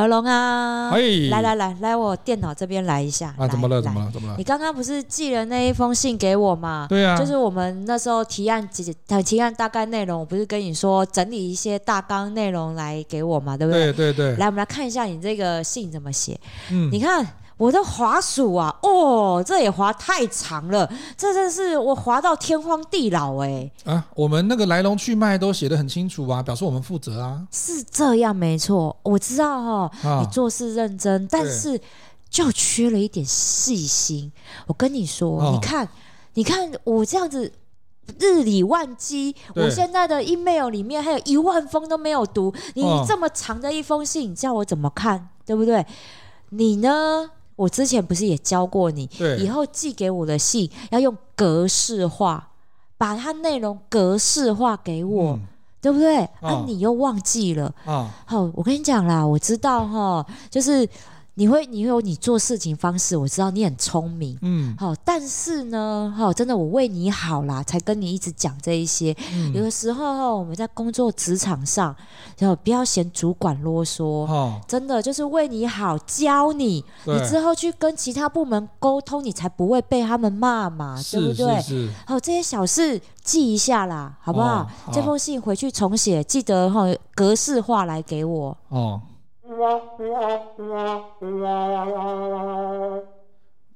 何龙啊，嘿来来来来，我电脑这边来一下。啊，怎么了？怎么了？怎么了？你刚刚不是寄了那一封信给我吗？对啊，就是我们那时候提案，提提案大概内容，我不是跟你说整理一些大纲内容来给我嘛，对不对？对对对。来，我们来看一下你这个信怎么写。嗯，你看。我的滑鼠啊，哦，这也滑太长了，这真是我滑到天荒地老哎！啊，我们那个来龙去脉都写得很清楚啊，表示我们负责啊。是这样没错，我知道哈、哦，啊、你做事认真，但是就缺了一点细心。我跟你说，哦、你看，你看我这样子日理万机，我现在的 email 里面还有一万封都没有读，你这么长的一封信，你叫我怎么看，对不对？你呢？我之前不是也教过你，以后寄给我的信要用格式化，把它内容格式化给我，嗯、对不对？哦、啊，你又忘记了啊？好，我跟你讲啦，我知道哈，就是。你会，你会有你做事情方式，我知道你很聪明，嗯，好，但是呢，哈，真的我为你好啦，才跟你一直讲这一些。嗯、有的时候哈，我们在工作职场上，然后不要嫌主管啰嗦，哦、真的就是为你好，教你，你之后去跟其他部门沟通，你才不会被他们骂嘛，对不对？好，这些小事记一下啦，好不好？哦、这封信回去重写，记得哈格式化来给我。哦。わわわわわ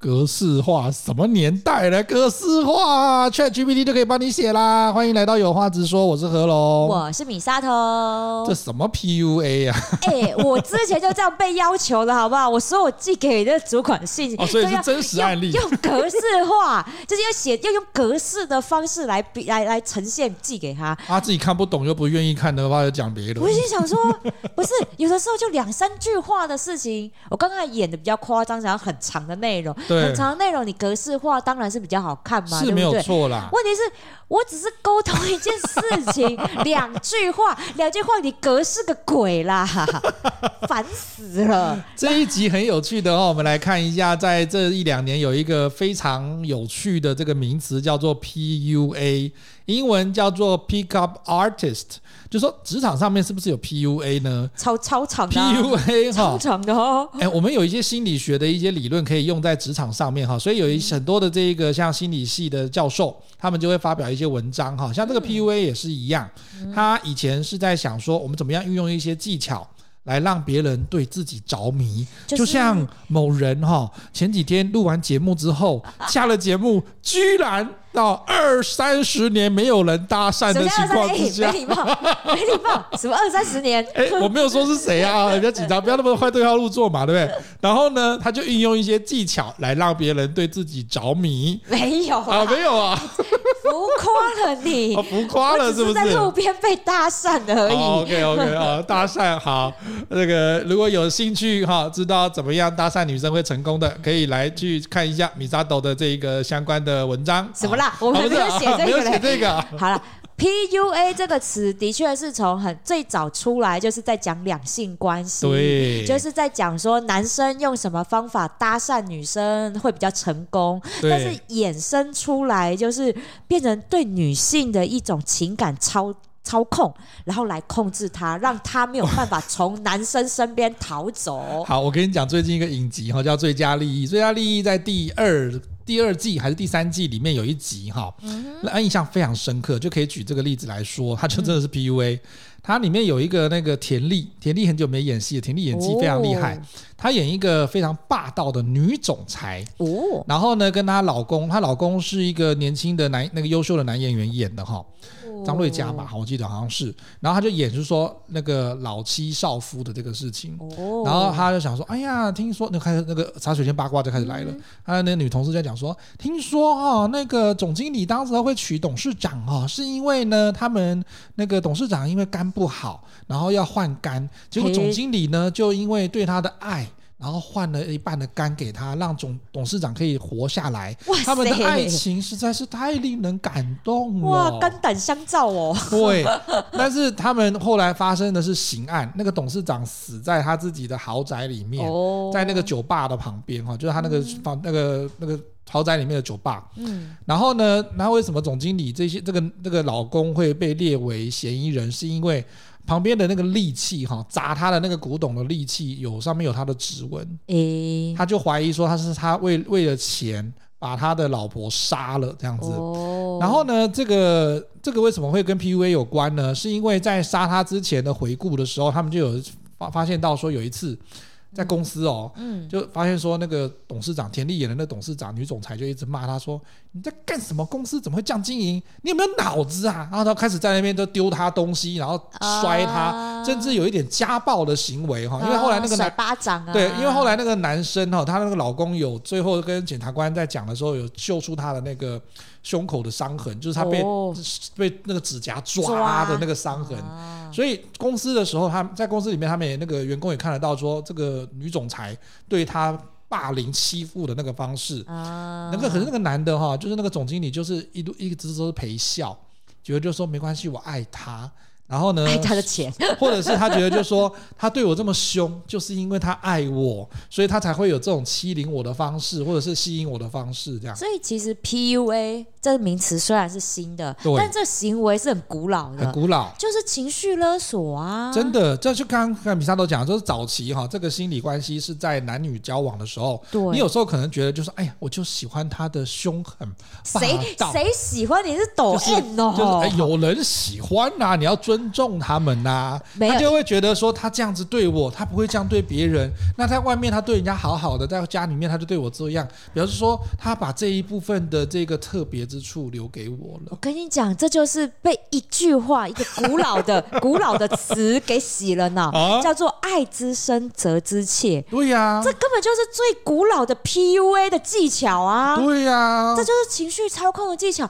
格式化什么年代了？格式化，ChatGPT 就可以帮你写啦。欢迎来到有话直说，我是何龙，我是米沙头。这什么 PUA 啊？哎、欸，我之前就这样被要求的，好不好？我说我寄给你的主管信，哦，所以是真实案例，用，用格式化，就是要写，要用格式的方式来比来来呈现寄给他。他自己看不懂又不愿意看的话，就讲别的。我心想说，不是，有的时候就两三句话的事情，我刚刚演的比较夸张，然后很长的内容。对很长的内容，你格式化当然是比较好看嘛，是没有错啦。问题是，我只是沟通一件事情，两句话，两句话你格式个鬼啦，烦死了。这一集很有趣的哦，我们来看一下，在这一两年有一个非常有趣的这个名词叫做 PUA。英文叫做 Pick Up Artist，就说职场上面是不是有 PUA 呢？超超长的 PUA 哈，超长的哦。哎，我们有一些心理学的一些理论可以用在职场上面哈，所以有一很多的这一个像心理系的教授，他们就会发表一些文章哈，像这个 PUA 也是一样，他以前是在想说我们怎么样运用一些技巧来让别人对自己着迷，就像某人哈，前几天录完节目之后 下了节目，居然。到二三十年没有人搭讪的情况之下，没礼貌，没礼貌，什么二三十年？哎，我没有说是谁啊，不要紧张，不要那么快对号入座嘛，对不对？然后呢，他就运用一些技巧来让别人对自己着迷。没有啊，没有啊，浮夸了你，浮夸了是不是？在路边被搭讪而已。OK OK 啊，搭讪好，那个如果有兴趣哈，知道怎么样搭讪女生会成功的，可以来去看一下米沙斗的这一个相关的文章。什么啦？我们没有写这个，没有写这个。好了，PUA 这个词的确是从很最早出来，就是在讲两性关系，对，就是在讲说男生用什么方法搭讪女生会比较成功，对但是衍生出来就是变成对女性的一种情感操操控，然后来控制她，让她没有办法从男生身边逃走。好，我跟你讲，最近一个影集哈，叫《最佳利益》，《最佳利益》在第二。第二季还是第三季里面有一集哈，那印象非常深刻，就可以举这个例子来说，他就真的是 PUA。它里面有一个那个田丽，田丽很久没演戏了，田丽演技非常厉害，她演一个非常霸道的女总裁。哦，然后呢，跟她老公，她老公是一个年轻的男，那个优秀的男演员演的哈。张瑞佳吧，我记得好像是，然后他就演就是说那个老妻少夫的这个事情，然后他就想说，哎呀，听说那开始那个茶水间八卦就开始来了，他那个女同事在讲说，听说哦，那个总经理当时会娶董事长啊，是因为呢，他们那个董事长因为肝不好，然后要换肝，结果总经理呢就因为对他的爱。然后换了一半的肝给他，让总董事长可以活下来。他们的爱情实在是太令人感动了。哇，肝胆相照哦。对，但是他们后来发生的是刑案，那个董事长死在他自己的豪宅里面，哦、在那个酒吧的旁边哈，就是他那个房、嗯、那个那个豪宅里面的酒吧。嗯。然后呢，那为什么总经理这些这个这个老公会被列为嫌疑人？是因为旁边的那个利器哈，砸他的那个古董的利器有上面有他的指纹，诶，他就怀疑说他是他为为了钱把他的老婆杀了这样子。哦，然后呢，这个这个为什么会跟 PUA 有关呢？是因为在杀他之前的回顾的时候，他们就有发发现到说有一次。在公司哦，嗯，就发现说那个董事长田丽演的那董事长女总裁就一直骂他说，你在干什么？公司怎么会这样经营？你有没有脑子啊？然后他开始在那边都丢他东西，然后摔他，啊、甚至有一点家暴的行为哈。因为后来那个男巴掌啊，对，因为后来那个男生哈，他那个老公有最后跟检察官在讲的时候有秀出他的那个。胸口的伤痕，就是他被、哦、被那个指甲抓的那个伤痕，啊、所以公司的时候，他在公司里面，他们也那个员工也看得到，说这个女总裁对他霸凌欺负的那个方式，啊、那个可是那个男的哈，就是那个总经理，就是一度一直都是陪笑，觉得就说没关系，我爱他。然后呢？爱他的钱，或者是他觉得，就是说他对我这么凶，就是因为他爱我，所以他才会有这种欺凌我的方式，或者是吸引我的方式，这样。所以其实 PUA 这个名词虽然是新的，对但这行为是很古老的，很古老，就是情绪勒索啊。真的，这就刚刚米莎都讲，就是早期哈，这个心理关系是在男女交往的时候，对你有时候可能觉得就是，哎呀，我就喜欢他的凶狠，谁谁喜欢你是抖 M 哦，就是哎，有人喜欢啊，你要尊。尊重他们呐、啊，他就会觉得说他这样子对我，他不会这样对别人。那在外面他对人家好好的，在家里面他就对我这样，表示说他把这一部分的这个特别之处留给我了。我跟你讲，这就是被一句话，一个古老的 古老的词给洗了脑，啊、叫做“爱之深，责之切”。对呀、啊，这根本就是最古老的 PUA 的技巧啊！对呀、啊，这就是情绪操控的技巧。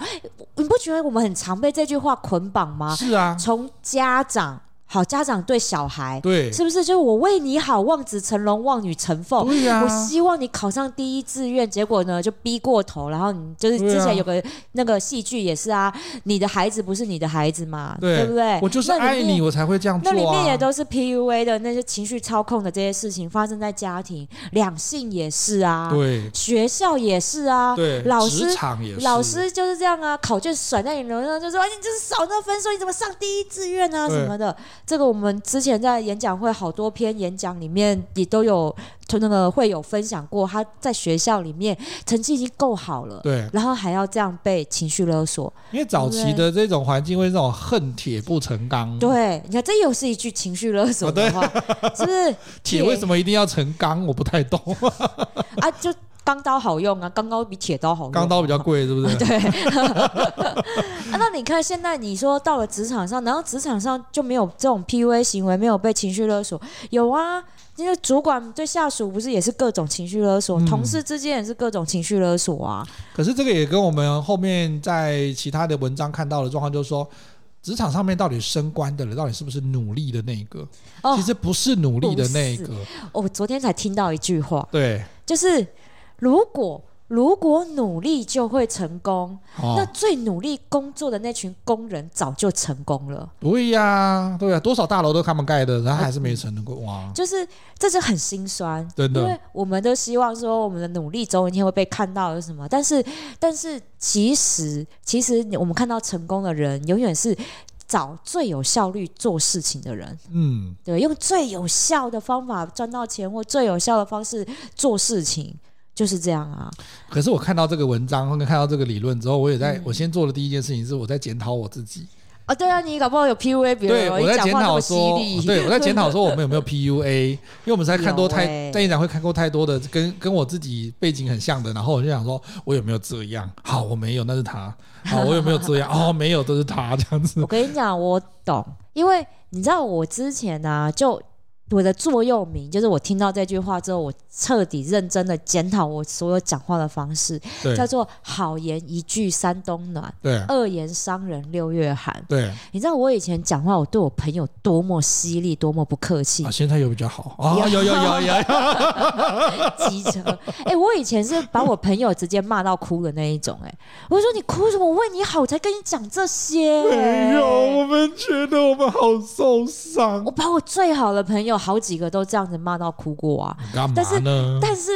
你不觉得我们很常被这句话捆绑吗？是啊，从家长。好，家长对小孩，对，是不是？就是我为你好，望子成龙，望女成凤？对呀、啊，我希望你考上第一志愿，结果呢就逼过头，然后你就是之前有个那个戏剧也是啊，你的孩子不是你的孩子嘛，对，对不对？我就是爱你，我才会这样做、啊。那里面也都是 PUA 的那些情绪操控的这些事情发生在家庭，两性也是啊，对，学校也是啊，对，老师职场也是，老师就是这样啊，考卷甩在你头上，就说哎你就是少那分数，你怎么上第一志愿啊？什么的。这个我们之前在演讲会好多篇演讲里面也都有，就那个会有分享过，他在学校里面成绩已经够好了，对，然后还要这样被情绪勒索，因为早期的这种环境会这种恨铁不成钢，对，你看这又是一句情绪勒索的话，哦、是不是？铁为什么一定要成钢？我不太懂 啊，就。钢刀好用啊，钢刀比铁刀好用。钢刀比较贵，是不是？对。啊，那你看现在你说到了职场上，然后职场上就没有这种 PUA 行为，没有被情绪勒索？有啊，因为主管对下属不是也是各种情绪勒索，嗯、同事之间也是各种情绪勒索啊。可是这个也跟我们后面在其他的文章看到的状况，就是说，职场上面到底升官的人，到底是不是努力的那一个？哦、其实不是努力的那一个。我昨天才听到一句话，对，就是。如果如果努力就会成功，哦、那最努力工作的那群工人早就成功了。对呀、啊，对呀、啊，多少大楼都他们盖的，然后还是没成功哇！就是这是很心酸，真的。因为我们都希望说我们的努力总有一天会被看到，有什么？但是但是其实其实我们看到成功的人，永远是找最有效率做事情的人。嗯，对，用最有效的方法赚到钱，或最有效的方式做事情。就是这样啊！可是我看到这个文章，跟看到这个理论之后，我也在、嗯、我先做的第一件事情是我在检讨我自己。啊，对啊，你搞不好有 PUA 别人，对，我在检讨说，对，我在检讨说我们有没有 PUA，因为我们在看多太、欸、在演讲会看过太多的跟跟我自己背景很像的，然后我就想说，我有没有这样？好，我没有，那是他。好，我有没有这样？哦，没有，都是他这样子。我跟你讲，我懂，因为你知道我之前呢、啊、就。我的座右铭就是我听到这句话之后，我彻底认真的检讨我所有讲话的方式，对叫做好言一句三冬暖，对，恶言伤人六月寒。对，你知道我以前讲话，我对我朋友多么犀利，多么不客气。啊，现在有比较好啊，有有有有有。机车，哎、欸，我以前是把我朋友直接骂到哭的那一种、欸，哎，我说你哭什么？我为你好，我才跟你讲这些、欸。没有，我们觉得我们好受伤。我把我最好的朋友。好几个都这样子骂到哭过啊！但是但是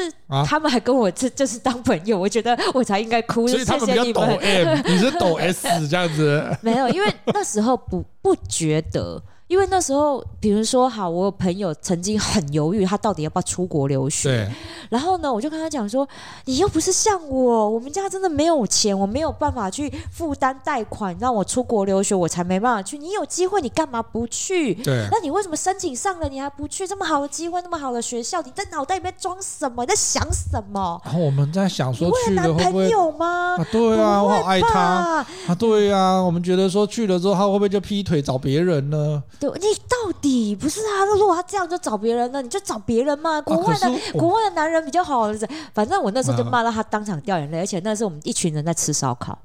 他们还跟我这 就是当朋友，我觉得我才应该哭。所以他们比较抖 M，你是抖 S 这样子。没有，因为那时候不不觉得因为那时候，比如说，好，我有朋友曾经很犹豫，他到底要不要出国留学。对。然后呢，我就跟他讲说：“你又不是像我，我们家真的没有钱，我没有办法去负担贷款让我出国留学，我才没办法去。你有机会，你干嘛不去？对。那你为什么申请上了，你还不去？这么好的机会，那么好的学校，你在脑袋里面装什么？你在想什么？”然后我们在想说，去了男朋友吗？啊，对啊，我好爱他啊，对啊，我们觉得说去了之后，他会不会就劈腿找别人呢？对，你到底不是他？如果他这样就找别人了，你就找别人嘛。国外的、啊、国外的男人比较好，反正我那时候就骂到他当场掉眼泪，而且那时候我们一群人在吃烧烤。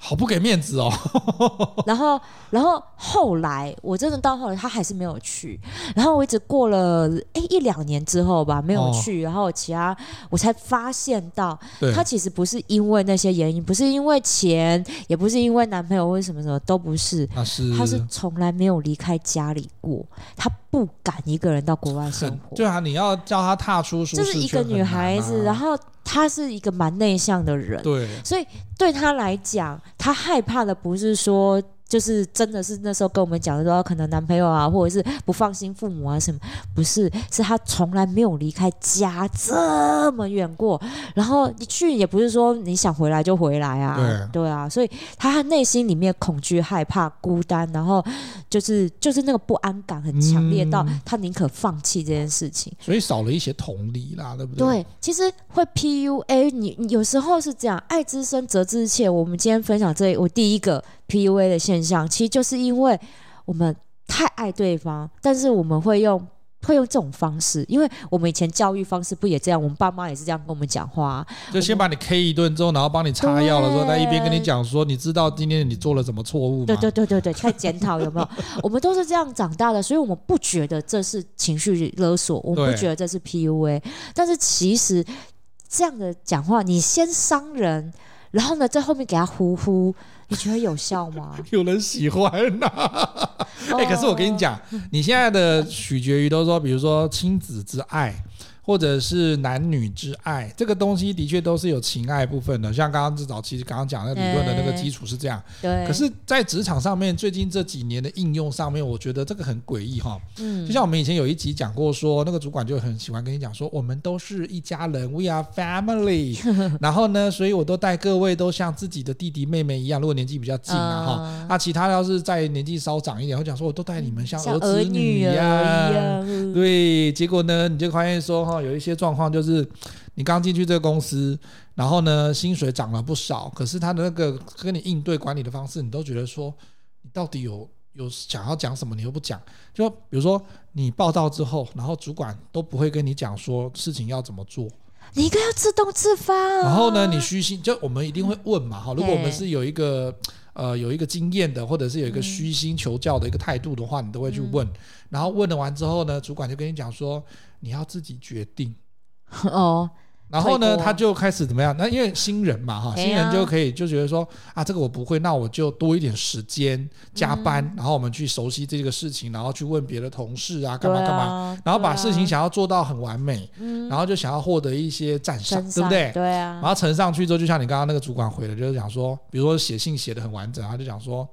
好不给面子哦。然后，然后后来我真的到后来他还是没有去，然后我一直过了哎一两年之后吧没有去，哦、然后其他我才发现到他其实不是因为那些原因，不是因为钱，也不是因为男朋友或者什么什么都不是，他是他是从来没有离开家里过，他不敢一个人到国外生活。对啊，你要叫他踏出舒适圈，就是一个女孩子，然后。他是一个蛮内向的人，对，所以对他来讲，他害怕的不是说。就是真的是那时候跟我们讲的说，可能男朋友啊，或者是不放心父母啊什么，不是，是他从来没有离开家这么远过。然后你去也不是说你想回来就回来啊，对，对啊，所以他内心里面恐惧、害怕、孤单，然后就是就是那个不安感很强烈到他宁可放弃这件事情。所以少了一些同理啦，对不对？对，其实会 PUA，你有时候是这样，爱之深责之切。我们今天分享这我第一个。PUA 的现象，其实就是因为我们太爱对方，但是我们会用会用这种方式，因为我们以前教育方式不也这样？我们爸妈也是这样跟我们讲话啊，就先把你 K 一顿之后，然后帮你擦药了，之后，在一边跟你讲说，你知道今天你做了什么错误吗？对对对对对，开始检讨有没有？我们都是这样长大的，所以我们不觉得这是情绪勒索，我们不觉得这是 PUA，但是其实这样的讲话，你先伤人。然后呢，在后面给他呼呼，你觉得有效吗？有人喜欢呐、啊！哎、欸，可是我跟你讲，你现在的取决于都说，比如说亲子之爱。或者是男女之爱，这个东西的确都是有情爱部分的。像刚刚至早其实刚刚讲的理论的那个基础是这样。对。可是，在职场上面，最近这几年的应用上面，我觉得这个很诡异哈。嗯。就像我们以前有一集讲过说，说那个主管就很喜欢跟你讲说，我们都是一家人，We are family。然后呢，所以我都带各位都像自己的弟弟妹妹一样。如果年纪比较近啊哈，那、其他要是在年纪稍长一点，会讲说我都带你们像儿子女一样。样对。结果呢，你就发现说哈。有一些状况就是，你刚进去这个公司，然后呢，薪水涨了不少，可是他的那个跟你应对管理的方式，你都觉得说，你到底有有想要讲什么，你又不讲。就比如说你报道之后，然后主管都不会跟你讲说事情要怎么做，你应该要自动自发啊。然后呢，你虚心，就我们一定会问嘛，哈，如果我们是有一个呃有一个经验的，或者是有一个虚心求教的一个态度的话，你都会去问。然后问了完之后呢，主管就跟你讲说。你要自己决定哦，然后呢，他就开始怎么样？那因为新人嘛，哈，新人就可以就觉得说啊，这个我不会，那我就多一点时间加班，然后我们去熟悉这个事情，然后去问别的同事啊，干嘛干嘛，然后把事情想要做到很完美，然后就想要获得一些赞赏，对不对？对啊。然后呈上去之后，就像你刚刚那个主管回的，就是讲说，比如说写信写的很完整，他就讲说。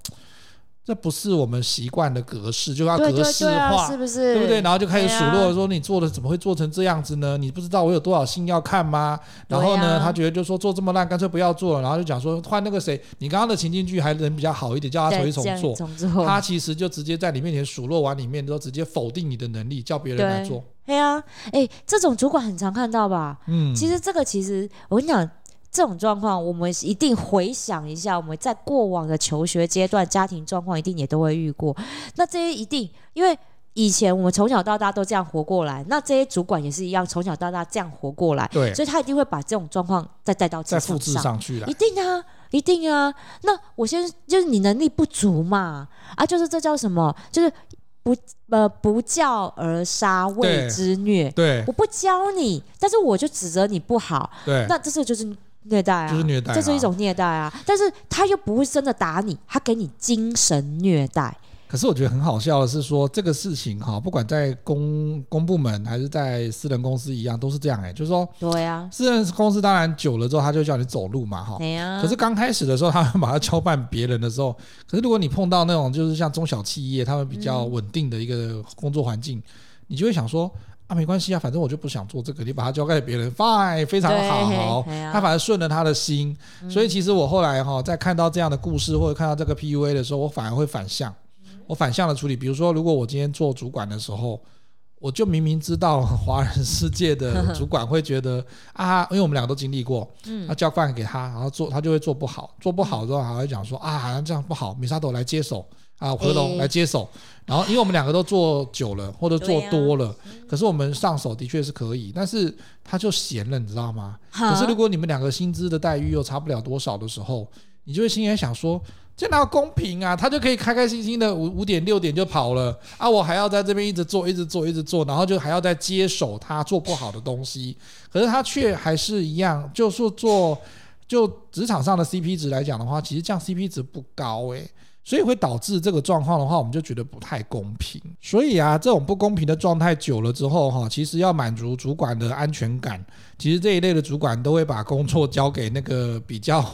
这不是我们习惯的格式，就要格式化，对对对啊、是不是？对不对？然后就开始数落说：“你做的怎么会做成这样子呢？你不知道我有多少信要看吗？”然后呢，他觉得就说做这么烂，干脆不要做了。然后就讲说换那个谁，你刚刚的情境剧还人比较好一点，叫他重新重做。他其实就直接在你面前数落完里面，都直接否定你的能力，叫别人来做。对啊，哎，这种主管很常看到吧？嗯，其实这个其实我跟你讲。这种状况，我们一定回想一下，我们在过往的求学阶段、家庭状况，一定也都会遇过。那这些一定，因为以前我们从小到大都这样活过来，那这些主管也是一样，从小到大这样活过来，对，所以他一定会把这种状况再带到再复制上去了。一定啊，一定啊。那我先就是你能力不足嘛，啊，就是这叫什么？就是不呃不教而杀谓之虐。对，我不教你，但是我就指责你不好。对，那这是就是。虐待啊，就是虐待，这是一种虐待啊！但是他又不会真的打你，他给你精神虐待。可是我觉得很好笑的是说，这个事情哈，不管在公公部门还是在私人公司一样，都是这样哎、欸，就是说，对啊，私人公司当然久了之后，他就叫你走路嘛哈。对啊。可是刚开始的时候，他们把它交办别人的时候，可是如果你碰到那种就是像中小企业，他们比较稳定的一个工作环境，你就会想说。啊，没关系啊，反正我就不想做这个，你把它交给别人，fine，非常好，好，他反而顺了他的心，所以其实我后来哈，在看到这样的故事或者看到这个 PUA 的时候，我反而会反向，我反向的处理。比如说，如果我今天做主管的时候，我就明明知道华人世界的主管会觉得 啊，因为我们两个都经历过，他交饭给他，然后做他就会做不好，做不好之后还会讲说啊，好像这样不好，米沙朵来接手。啊，和龙来接手，欸、然后因为我们两个都做久了或者做多了，啊、可是我们上手的确是可以，但是他就闲了，你知道吗？可是如果你们两个薪资的待遇又差不了多少的时候，你就会心里想说，这哪有公平啊？他就可以开开心心的五五点六点就跑了啊，我还要在这边一直做，一直做，一直做，然后就还要再接手他做不好的东西，可是他却还是一样，就是做就职场上的 CP 值来讲的话，其实这样 CP 值不高诶、欸。所以会导致这个状况的话，我们就觉得不太公平。所以啊，这种不公平的状态久了之后，哈，其实要满足主管的安全感，其实这一类的主管都会把工作交给那个比较。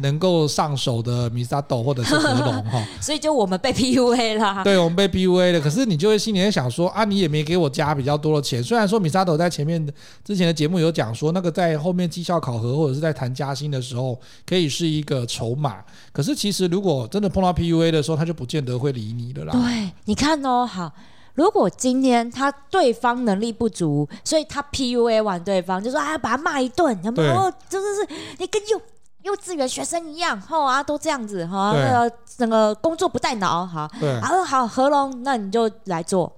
能够上手的米萨斗或者是合龙 哈，所以就我们被 PUA 了。对，我们被 PUA 了。可是你就会心里面想说啊，你也没给我加比较多的钱。虽然说米萨斗在前面之前的节目有讲说，那个在后面绩效考核或者是在谈加薪的时候，可以是一个筹码。可是其实如果真的碰到 PUA 的时候，他就不见得会理你的啦。对，你看哦，好，如果今天他对方能力不足，所以他 PUA 完对方，就说啊，把他骂一顿，有没有？真的是你跟幼幼稚园学生一样，吼啊，都这样子，哈，那个整个工作不带脑，哈，好，好，合龙，那你就来做，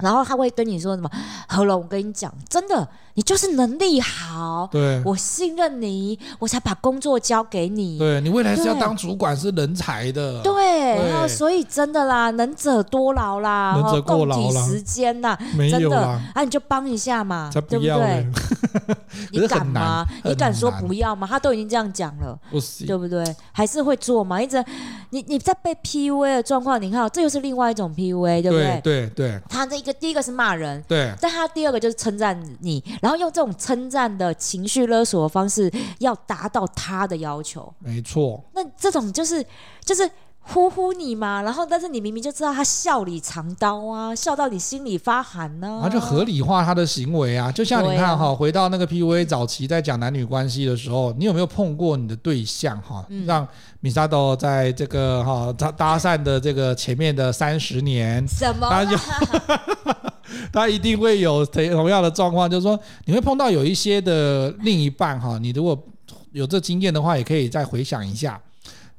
然后他会跟你说什么？何龙，我跟你讲，真的。你就是能力好，对，我信任你，我才把工作交给你。对，你未来是要当主管，是人才的。对，然后所以真的啦，能者多劳啦，能者过劳啦，共体时间呐，真的啊，你就帮一下嘛，对不对？你敢吗？你敢说不要吗？他都已经这样讲了，对不对？还是会做嘛？一直你你在被 PUA 的状况，你看，这又是另外一种 PUA，对不对？对对。他这个第一个是骂人，对，但他第二个就是称赞你。然后用这种称赞的情绪勒索的方式，要达到他的要求。没错。那这种就是就是呼呼你嘛，然后但是你明明就知道他笑里藏刀啊，笑到你心里发寒呢、啊。他就合理化他的行为啊，就像你看哈，回到那个 PUA 早期在讲男女关系的时候，你有没有碰过你的对象哈，让米沙多在这个哈搭搭讪的这个前面的三十年，什么？他一定会有同样的状况，就是说你会碰到有一些的另一半哈，你如果有这经验的话，也可以再回想一下，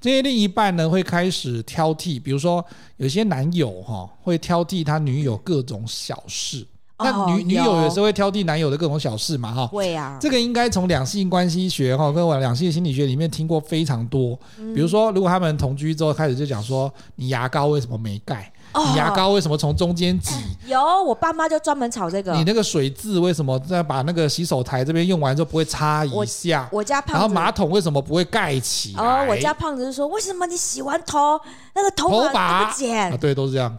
这些另一半呢会开始挑剔，比如说有些男友哈会挑剔他女友各种小事，那女、哦、女友也是会挑剔男友的各种小事嘛哈，会啊，这个应该从两性关系学哈跟我两性心理学里面听过非常多，比如说如果他们同居之后开始就讲说你牙膏为什么没盖？你牙膏为什么从中间挤？有，我爸妈就专门炒这个。你那个水渍为什么在把那个洗手台这边用完之后不会擦一下？我，我家胖子。然后马桶为什么不会盖起？哦，我家胖子就说，为什么你洗完头那个头发不剪？啊，对，都是这样。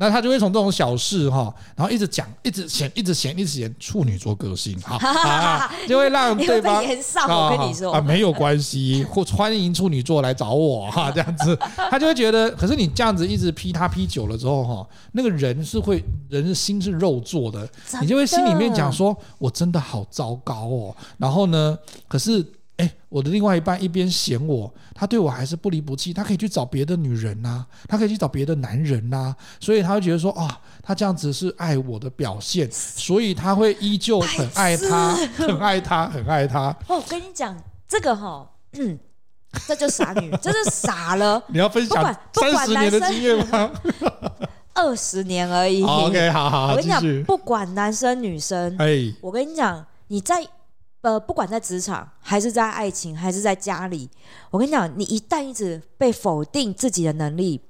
那他就会从这种小事哈，然后一直讲，一直嫌，一直嫌，一直嫌处女座个性哈，就会让对方我跟你说。啊，没有关系，或欢迎处女座来找我哈，这样子，他就会觉得，可是你这样子一直批他批久了之后哈，那个人是会，人的心是肉做的，你就会心里面讲说，我真的好糟糕哦，然后呢，可是。哎，我的另外一半一边嫌我，他对我还是不离不弃，他可以去找别的女人呐、啊，他可以去找别的男人呐、啊，所以他会觉得说啊、哦，他这样子是爱我的表现，所以他会依旧很爱他，很爱他，很爱他。哦，我跟你讲这个哈、哦，嗯，这就傻女，这是傻了。你要分享三十年的经验吗？二十年而已。Oh, OK，好好，好，我跟你讲，不管男生女生，哎，我跟你讲，你在。呃，不管在职场还是在爱情，还是在家里，我跟你讲，你一旦一直被否定自己的能力，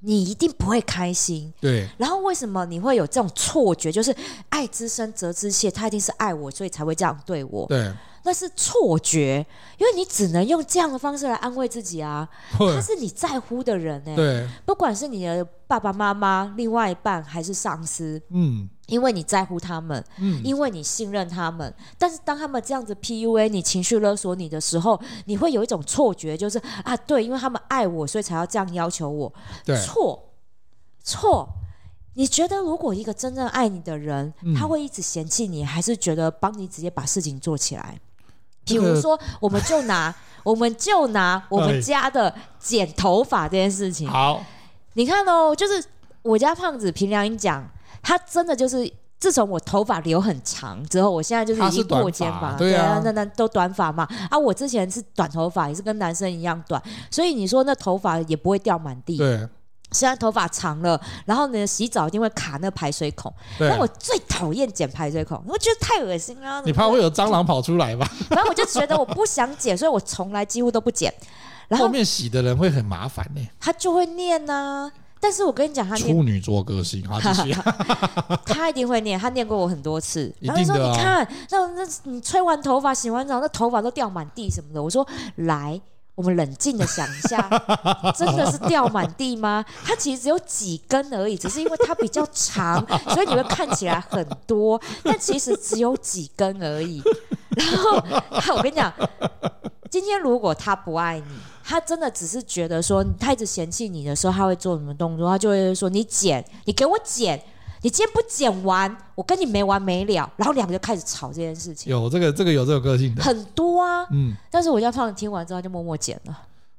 你一定不会开心。对。然后为什么你会有这种错觉？就是爱之深责之切，他一定是爱我，所以才会这样对我。对。那是错觉，因为你只能用这样的方式来安慰自己啊。他是你在乎的人呢、欸，对，不管是你的爸爸妈妈、另外一半还是上司，嗯，因为你在乎他们，嗯，因为你信任他们。但是当他们这样子 PUA 你、情绪勒索你的时候，你会有一种错觉，就是啊，对，因为他们爱我，所以才要这样要求我。对，错，错。你觉得，如果一个真正爱你的人，嗯、他会一直嫌弃你，还是觉得帮你直接把事情做起来？比如说，我们就拿 我们就拿我们家的剪头发这件事情。好，你看哦，就是我家胖子凭良心讲，他真的就是自从我头发留很长之后，我现在就是已经过肩膀，对啊，那那都短发嘛。啊，我之前是短头发，也是跟男生一样短，所以你说那头发也不会掉满地。对。虽然头发长了，然后呢，洗澡一定会卡那排水孔。对。但我最讨厌剪排水孔，我觉得太恶心了。你怕会有蟑螂跑出来吧？反正我就觉得我不想剪，所以我从来几乎都不剪。然后，后面洗的人会很麻烦呢。他就会念呐、啊，但是我跟你讲，他处女座个性，好 继续。他一定会念，他念过我很多次。然后说你看，那那你吹完头发、洗完澡，那头发都掉满地什么的。我说来。我们冷静的想一下，真的是掉满地吗？它其实只有几根而已，只是因为它比较长，所以你会看起来很多，但其实只有几根而已。然后，我跟你讲，今天如果他不爱你，他真的只是觉得说他一直嫌弃你的时候，他会做什么动作？他就会说：“你剪，你给我剪。”你今天不剪完，我跟你没完没了。然后两个就开始吵这件事情。有这个，这个有这个个性的很多啊。嗯，但是我家胖子听完之后就默默剪了。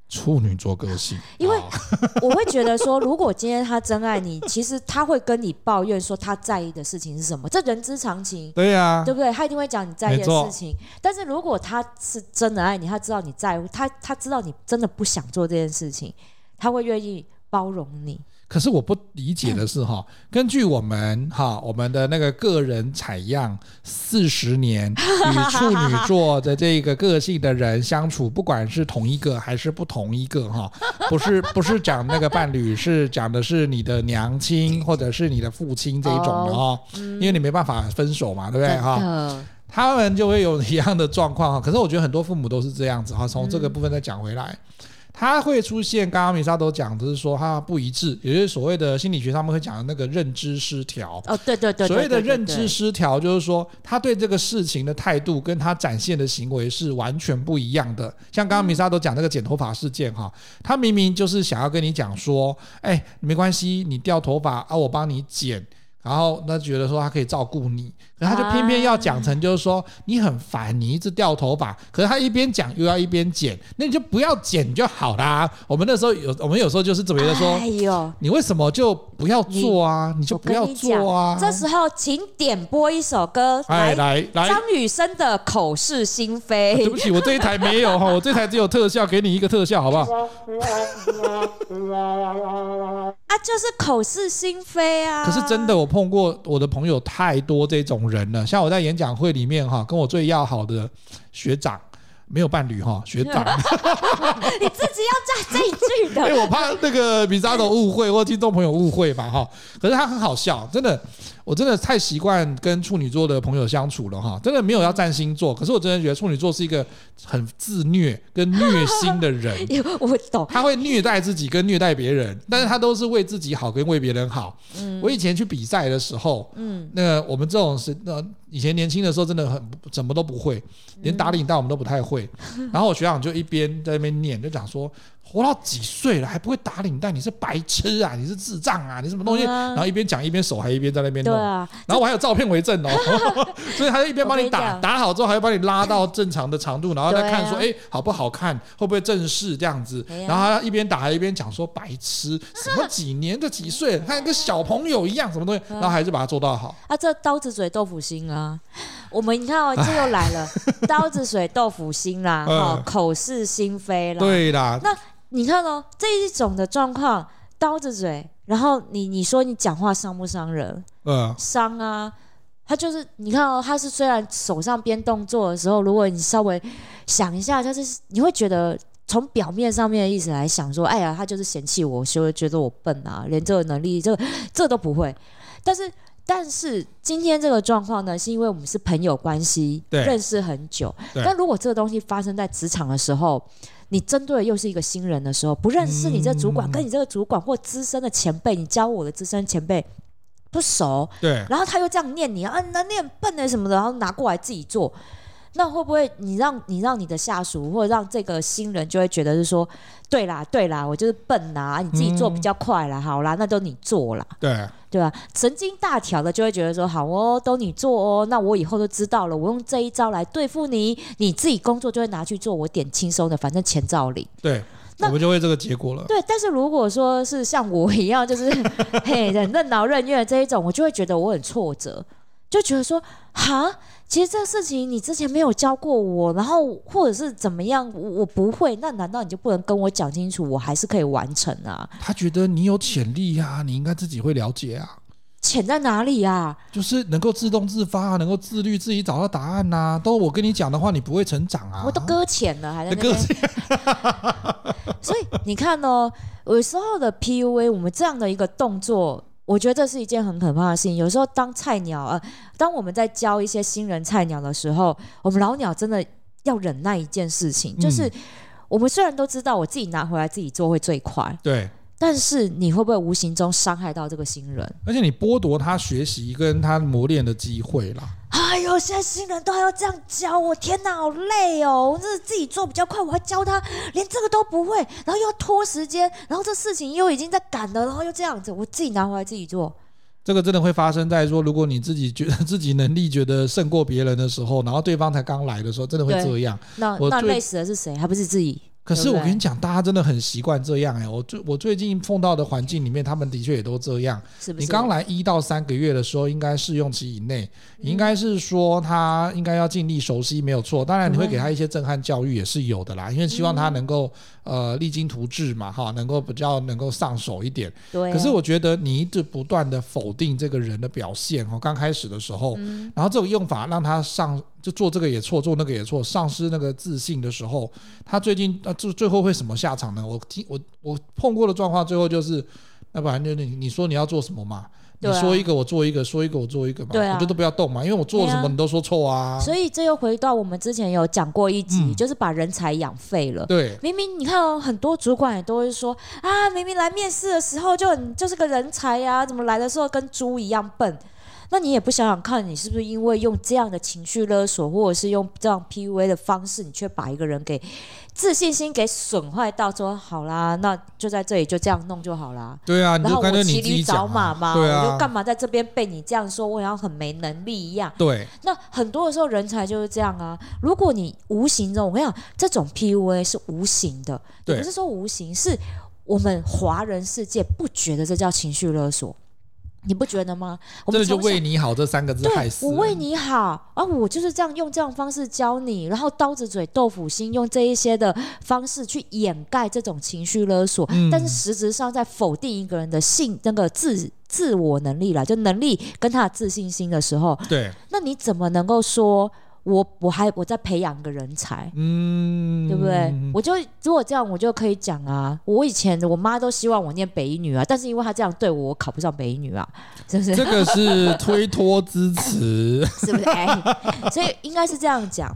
处女座个性，因为 我会觉得说，如果今天他真爱你，其实他会跟你抱怨说他在意的事情是什么，这人之常情。对呀、啊，对不对？他一定会讲你在意的事情。但是如果他是真的爱你，他知道你在乎他，他知道你真的不想做这件事情，他会愿意包容你。可是我不理解的是哈，根据我们哈我们的那个个人采样，四十年与处女座的这个个性的人相处，不管是同一个还是不同一个哈，不是不是讲那个伴侣，是讲的是你的娘亲或者是你的父亲这一种的哈，因为你没办法分手嘛，对不对哈？他们就会有一样的状况哈。可是我觉得很多父母都是这样子哈。从这个部分再讲回来。它会出现，刚刚米莎都讲，就是说它不一致，也就是所谓的心理学上面会讲的那个认知失调。哦，对对对，所谓的认知失调，就是说他对这个事情的态度跟他展现的行为是完全不一样的。像刚刚米莎都讲那个剪头发事件哈，他明明就是想要跟你讲说，哎，没关系，你掉头发啊，我帮你剪。然后那觉得说他可以照顾你，可是他就偏偏要讲成就是说你很烦，你一直掉头发。可是他一边讲又要一边剪，那你就不要剪就好啦。我们那时候有，我们有时候就是觉得说，哎呦，你为什么就不要做啊？你，你就不要做啊。这时候请点播一首歌，来来来，张雨生的《口是心非》。对不起，我这一台没有 哈，我这台只有特效，给你一个特效好不好？啊，就是口是心非啊。可是真的我。碰过我的朋友太多这种人了，像我在演讲会里面哈，跟我最要好的学长。没有伴侣哈，学长，你自己要加这一句的。因 为我怕那个米扎的误会或听众朋友误会嘛哈。可是他很好笑，真的，我真的太习惯跟处女座的朋友相处了哈。真的没有要占星座，可是我真的觉得处女座是一个很自虐跟虐心的人。我懂，他会虐待自己跟虐待别人，但是他都是为自己好跟为别人好。嗯，我以前去比赛的时候，嗯，那个我们这种是那。以前年轻的时候真的很什么都不会，连打领带我们都不太会。然后我学长就一边在那边念，就讲说。活到几岁了还不会打领带？你是白痴啊？你是智障啊？你什么东西？然后一边讲一边手还一边在那边弄。然后我还有照片为证哦，所以他就一边帮你打，打好之后还要帮你拉到正常的长度，然后再看说，哎，好不好看？会不会正式这样子？然后他一边打还一边讲说，白痴，什么几年的几岁？他跟小朋友一样，什么东西？然后还是把它做到好。啊，这刀子嘴豆腐心啊！我们你看哦，这又来了，刀子嘴豆腐心啦，哈，口是心非啦。对啦，那。你看哦，这一种的状况，刀着嘴，然后你你说你讲话伤不伤人？嗯，伤啊。他就是你看哦，他是虽然手上边动作的时候，如果你稍微想一下，就是你会觉得从表面上面的意思来想说，哎呀，他就是嫌弃我，就会觉得我笨啊，连这个能力，这个这个都不会。但是 但是今天这个状况呢，是因为我们是朋友关系，认识很久。但如果这个东西发生在职场的时候，你针对的又是一个新人的时候，不认识你这主管，嗯、跟你这个主管或资深的前辈，你教我的资深前辈不熟，对，然后他又这样念你啊，那念笨的什么的，然后拿过来自己做。那会不会你让你让你的下属或者让这个新人就会觉得是说，对啦对啦，我就是笨呐，你自己做比较快啦，嗯、好啦，那都你做啦，对对吧？神经大条的就会觉得说，好哦，都你做哦，那我以后都知道了，我用这一招来对付你，你自己工作就会拿去做，我点轻松的，反正钱照领。对，那我们就会这个结果了。对，但是如果说是像我一样，就是 嘿任任劳任怨这一种，我就会觉得我很挫折，就觉得说，哈。其实这个事情你之前没有教过我，然后或者是怎么样，我不会，那难道你就不能跟我讲清楚，我还是可以完成啊？他觉得你有潜力呀、啊，你应该自己会了解啊。潜在哪里呀、啊？就是能够自动自发，能够自律，自己找到答案呐、啊。都我跟你讲的话，你不会成长啊。我都搁浅了，还在搁浅。所以你看哦，有时候的 PUA，我们这样的一个动作。我觉得这是一件很可怕的事情。有时候当菜鸟，呃，当我们在教一些新人菜鸟的时候，我们老鸟真的要忍耐一件事情，就是我们虽然都知道我自己拿回来自己做会最快，对。但是你会不会无形中伤害到这个新人？而且你剥夺他学习跟他磨练的机会啦。哎呦，现在新人都还要这样教我，天哪，好累哦！我这是自己做比较快，我还教他连这个都不会，然后又要拖时间，然后这事情又已经在赶了，然后又这样子，我自己拿回来自己做。这个真的会发生在说，如果你自己觉得自己能力觉得胜过别人的时候，然后对方才刚来的时候，真的会这样。那那累死的是谁？还不是自己？可是我跟你讲，大家真的很习惯这样哎、欸，我最我最近碰到的环境里面，他们的确也都这样。是不是？你刚来一到三个月的时候，应该试用期以内，应该是说他应该要尽力熟悉，没有错。当然你会给他一些震撼教育也是有的啦，因为希望他能够呃励精图治嘛，哈，能够比较能够上手一点。对。可是我觉得你一直不断的否定这个人的表现哦，刚开始的时候，然后这种用法让他上。就做这个也错，做那个也错，丧失那个自信的时候，他最近啊，最最后会什么下场呢？我听我我碰过的状况，最后就是，那不然就你你说你要做什么嘛？你说一个我做一个，说一个我做一个嘛，我觉得都不要动嘛，因为我做了什么你都说错啊。所以这又回到我们之前有讲过一集，就是把人才养废了。对，明明你看哦，很多主管也都会说啊，明明来面试的时候就很就是个人才呀，怎么来的时候跟猪一样笨？那你也不想想看，你是不是因为用这样的情绪勒索，或者是用这样 PUA 的方式，你却把一个人给自信心给损坏到？说好啦，那就在这里就这样弄就好啦。对啊，然后我骑驴找马嘛，对啊，我就干嘛在这边被你这样说？我好像很没能力一样。对。那很多的时候人才就是这样啊。如果你无形中，我跟你讲，这种 PUA 是无形的，对，不是说无形，是我们华人世界不觉得这叫情绪勒索。你不觉得吗？这就为你好这三个字害死。我为你好啊，我就是这样用这样方式教你，然后刀子嘴豆腐心，用这一些的方式去掩盖这种情绪勒索，嗯、但是实质上在否定一个人的性那个自自我能力啦，就能力跟他的自信心的时候，对，那你怎么能够说？我我还我在培养个人才，嗯，对不对？我就如果这样，我就可以讲啊。我以前我妈都希望我念北一女啊，但是因为她这样对我，我考不上北一女啊，是不是？这个是推脱之词，是不是？哎，所以应该是这样讲。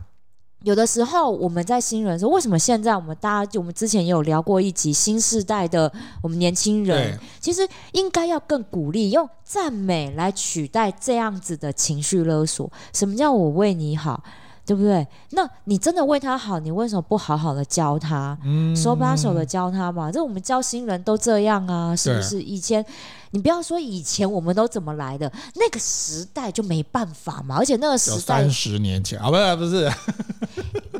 有的时候我们在新人说，为什么现在我们大家就我们之前也有聊过一集新时代的我们年轻人，其实应该要更鼓励用赞美来取代这样子的情绪勒索。什么叫我为你好，对不对？那你真的为他好，你为什么不好好的教他，嗯、手把手的教他嘛？这我们教新人都这样啊，是不是？以前。你不要说以前我们都怎么来的，那个时代就没办法嘛。而且那个时代三十年前啊，不是 不是，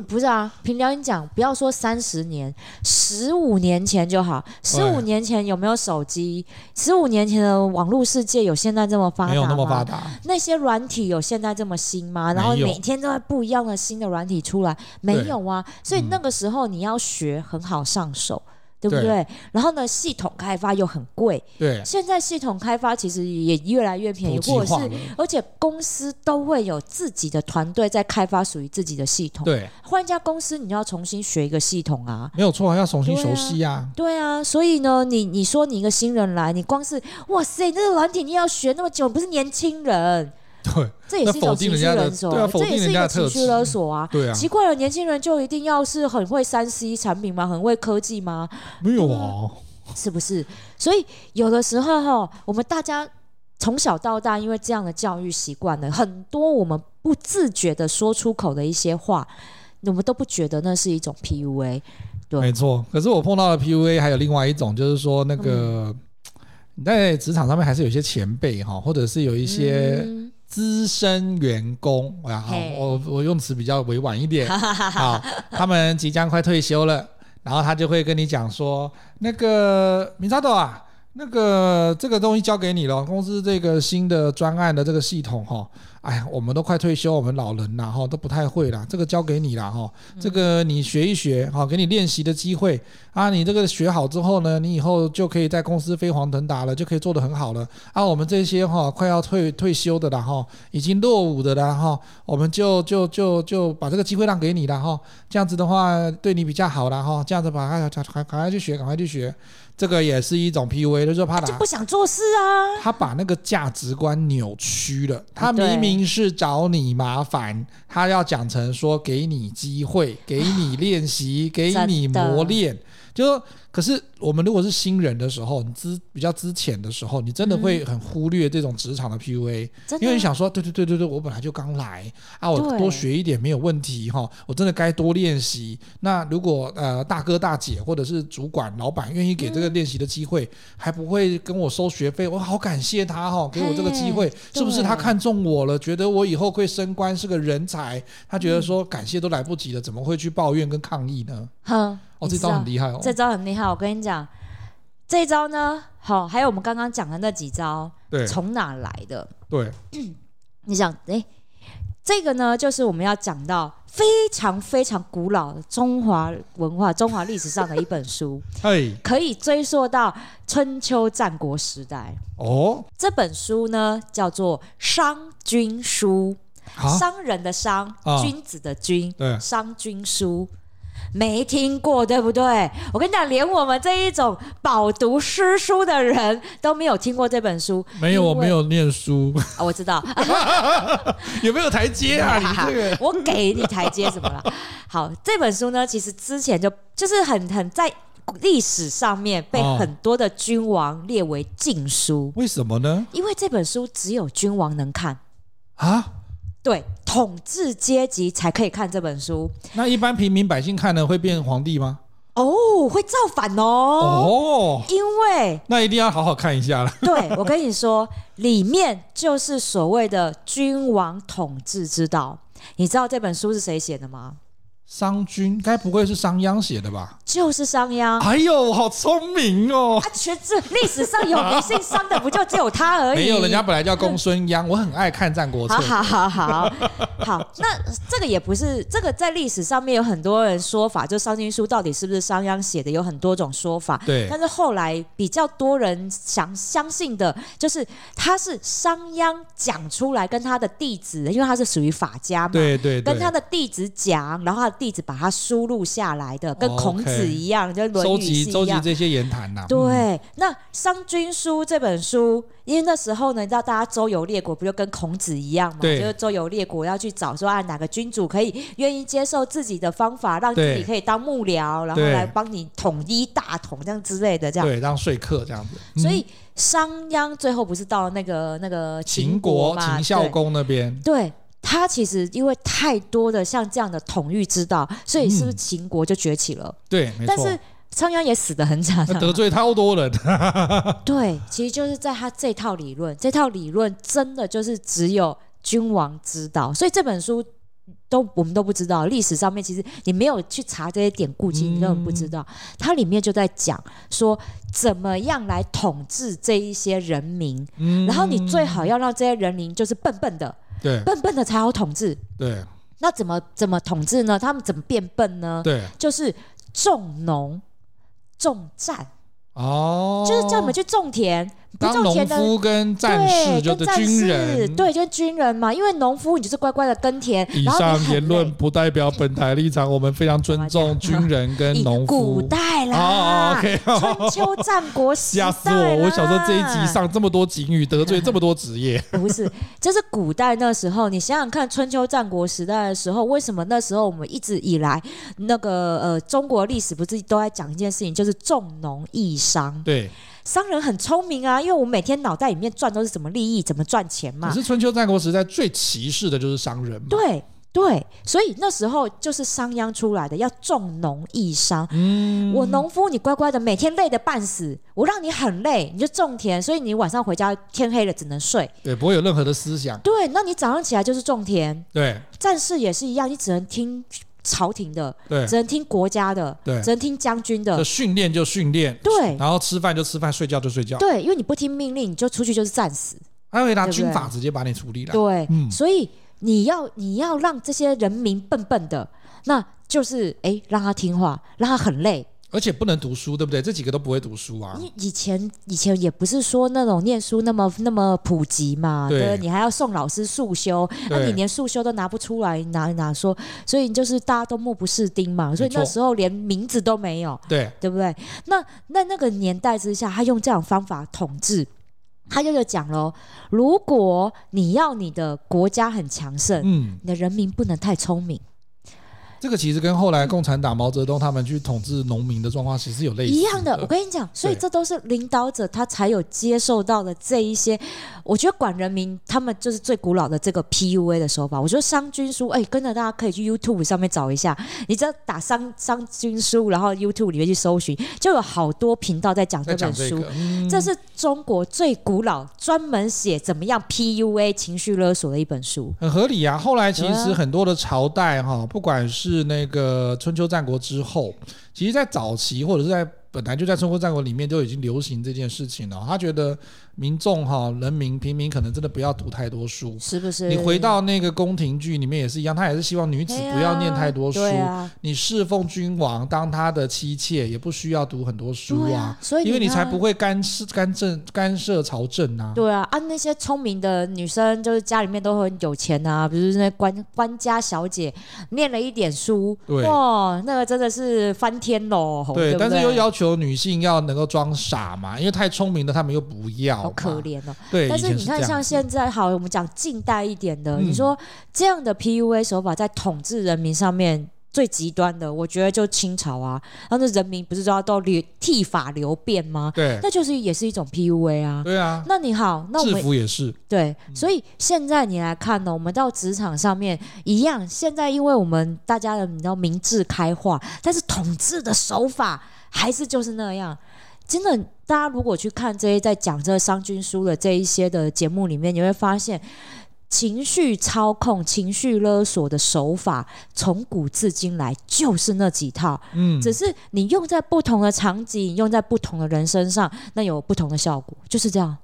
不是啊。凭良心讲，不要说三十年，十五年前就好。十五年前有没有手机？十五年前的网络世界有现在这么发达吗？没有那么发达。那些软体有现在这么新吗？然后每天都在不一样的新的软体出来，没有啊。所以那个时候你要学很好上手。对不对？对然后呢，系统开发又很贵。对，现在系统开发其实也越来越便宜，或者是而且公司都会有自己的团队在开发属于自己的系统。对，换一家公司，你就要重新学一个系统啊，没有错，要重新熟悉啊。对啊，所以呢，你你说你一个新人来，你光是哇塞，那个软体你要学那么久，不是年轻人。对，这也是一种情绪勒索，对啊，这也是一个情绪勒索啊。对啊，奇怪了，年轻人就一定要是很会三 C 产品吗？很会科技吗？没有啊，是不是？所以有的时候哈，我们大家从小到大，因为这样的教育习惯了，很多我们不自觉的说出口的一些话，我们都不觉得那是一种 PUA。对，没错。可是我碰到的 PUA 还有另外一种，就是说那个、嗯、你在职场上面还是有一些前辈哈，或者是有一些、嗯。资深员工啊，我我用词比较委婉一点，好，他们即将快退休了，然后他就会跟你讲说，那个米沙多啊，那个这个东西交给你了，公司这个新的专案的这个系统哈。哎呀，我们都快退休，我们老人了哈，都不太会了。这个交给你了哈，这个你学一学哈，给你练习的机会啊。你这个学好之后呢，你以后就可以在公司飞黄腾达了，就可以做得很好了啊。我们这些哈快要退退休的啦哈，已经落伍的啦哈，我们就就就就把这个机会让给你了哈。这样子的话对你比较好了哈。这样子把它赶赶快去学，赶快去学。这个也是一种 PUA，就是怕他就不想做事啊。他把那个价值观扭曲了。他明明是找你麻烦，他要讲成说给你机会，给你练习，给你磨练，就。可是我们如果是新人的时候，你资比较资浅的时候，你真的会很忽略这种职场的 PUA，嗯、因为你想说，对对对对对，我本来就刚来啊，我多学一点没有问题哈，我真的该多练习。那如果呃大哥大姐或者是主管老板愿意给这个练习的机会，嗯、还不会跟我收学费，我好感谢他哈，给我这个机会，是不是他看中我了，觉得我以后会升官是个人才，他觉得说感谢都来不及了，怎么会去抱怨跟抗议呢？哼。哦，这招很厉害哦！这招很厉害，我跟你讲，这一招呢，好，还有我们刚刚讲的那几招，对，从哪来的？对，你想，哎，这个呢，就是我们要讲到非常非常古老的中华文化、中华历史上的一本书，嘿，可以追溯到春秋战国时代。哦，这本书呢，叫做《商君书》，商人的商，君子的君，对，《商君书》。没听过，对不对？我跟你讲，连我们这一种饱读诗书的人都没有听过这本书。没有，我没有念书。我知道。有没有台阶啊？你这个，我给你台阶什么了？好，这本书呢，其实之前就就是很很在历史上面被很多的君王列为禁书。为什么呢？因为这本书只有君王能看啊。对，统治阶级才可以看这本书。那一般平民百姓看了会变皇帝吗？哦，会造反哦。哦，因为那一定要好好看一下了。对，我跟你说，里面就是所谓的君王统治之道。你知道这本书是谁写的吗？商君该不会是商鞅写的吧？就是商鞅。哎呦，好聪明哦！啊，全这历史上有名姓商的，不就只有他而已？没有，人家本来叫公孙鞅。我很爱看《战国策》。好好好好 好，那这个也不是，这个在历史上面有很多人说法，就《商君书》到底是不是商鞅写的，有很多种说法。对。但是后来比较多人想相信的，就是他是商鞅讲出来，跟他的弟子，因为他是属于法家嘛，对对对，跟他的弟子讲，然后他的弟子把他输入下来的，跟孔子一样，就《论语》是一样。收集收集这些言谈呐。对，嗯、那《商君书》这本书，因为那时候呢，你知道大家周游列国，不就跟孔子一样嘛？对。就是周游列国要去找说啊，哪个君主可以愿意接受自己的方法，让自己可以当幕僚，然后来帮你统一大统这样之类的，这样。对，当说客这样子。嗯、所以商鞅最后不是到那个那个秦国嘛？秦孝公那边。对。他其实因为太多的像这样的统御之道，所以是不是秦国就崛起了？嗯、对，没错。但是商鞅也死得很惨，得罪超多人。对，其实就是在他这套理论，这套理论真的就是只有君王知道，所以这本书都我们都不知道。历史上面其实你没有去查这些典故，其实你根本不知道。它里面就在讲说怎么样来统治这一些人民，嗯、然后你最好要让这些人民就是笨笨的。对，笨笨的才好统治。对，那怎么怎么统治呢？他们怎么变笨呢？对，就是重农，种战。哦，就是叫你们去种田，当农夫跟战士就是军人，对，就是军人嘛。因为农夫你就是乖乖的耕田。以上言论不代表本台立场，我们非常尊重军人跟农夫。古代啦，OK，春秋战国时代。吓死我！我小时候这一集上这么多警语，得罪这么多职业。不是，就是古代那时候，你想想看，春秋战国时代的时候，为什么那时候我们一直以来那个呃中国历史不是都在讲一件事情，就是重农抑商。对，商人很聪明啊，因为我每天脑袋里面转都是怎么利益、怎么赚钱嘛。可是春秋战国时代最歧视的就是商人嘛。对对，所以那时候就是商鞅出来的，要重农抑商。嗯，我农夫，你乖乖的，每天累得半死，我让你很累，你就种田，所以你晚上回家天黑了只能睡。对，不会有任何的思想。对，那你早上起来就是种田。对，战士也是一样，你只能听。朝廷的，对，只能听国家的，对，只能听将军的。训练就训练，对，然后吃饭就吃饭，睡觉就睡觉。对，因为你不听命令，你就出去就是战死。他会拿军法直接把你处理了。对，嗯，所以你要你要让这些人民笨笨的，那就是哎，让他听话，让他很累。而且不能读书，对不对？这几个都不会读书啊。你以前以前也不是说那种念书那么那么普及嘛，对，对，你还要送老师速修，那你连速修都拿不出来，拿拿说，所以就是大家都目不识丁嘛，所以那时候连名字都没有，对，对不对？那那那个年代之下，他用这种方法统治，他就就讲喽，如果你要你的国家很强盛，嗯，你的人民不能太聪明。这个其实跟后来共产党毛泽东他们去统治农民的状况其实有类似一样的。我跟你讲，所以这都是领导者他才有接受到的这一些。我觉得管人民他们就是最古老的这个 PUA 的手法。我觉得商君书，哎，跟着大家可以去 YouTube 上面找一下，你只要打商商君书，然后 YouTube 里面去搜寻，就有好多频道在讲这本书。这是中国最古老专门写怎么样 PUA 情绪勒索的一本书，很合理啊。后来其实很多的朝代哈，不管是是那个春秋战国之后，其实，在早期或者是在本来就在春秋战国里面就已经流行这件事情了。他觉得。民众哈，人民平民可能真的不要读太多书，是不是？你回到那个宫廷剧里面也是一样，他也是希望女子不要念太多书。啊、你侍奉君王，当他的妻妾，也不需要读很多书啊。啊所以，因为你才不会干涉、干政、干涉朝政啊。对啊，啊，那些聪明的女生，就是家里面都很有钱啊，比如那官官家小姐，念了一点书，对哇，那个真的是翻天喽。对，对对，但是又要求女性要能够装傻嘛，因为太聪明的他们又不要。好可怜哦！对，但是你看，像现在好，我们讲近代一点的，嗯、你说这样的 PUA 手法在统治人民上面最极端的，我觉得就清朝啊，然后那人民不是都要都流剃发留辫吗？对，那就是也是一种 PUA 啊。对啊，那你好，那我们制服也是对，所以现在你来看呢，我们到职场上面一样，现在因为我们大家的你知道明智开化，但是统治的手法还是就是那样。真的，大家如果去看这些在讲这个商君书的这一些的节目里面，你会发现情绪操控、情绪勒索的手法，从古至今来就是那几套。嗯，只是你用在不同的场景，用在不同的人身上，那有不同的效果，就是这样。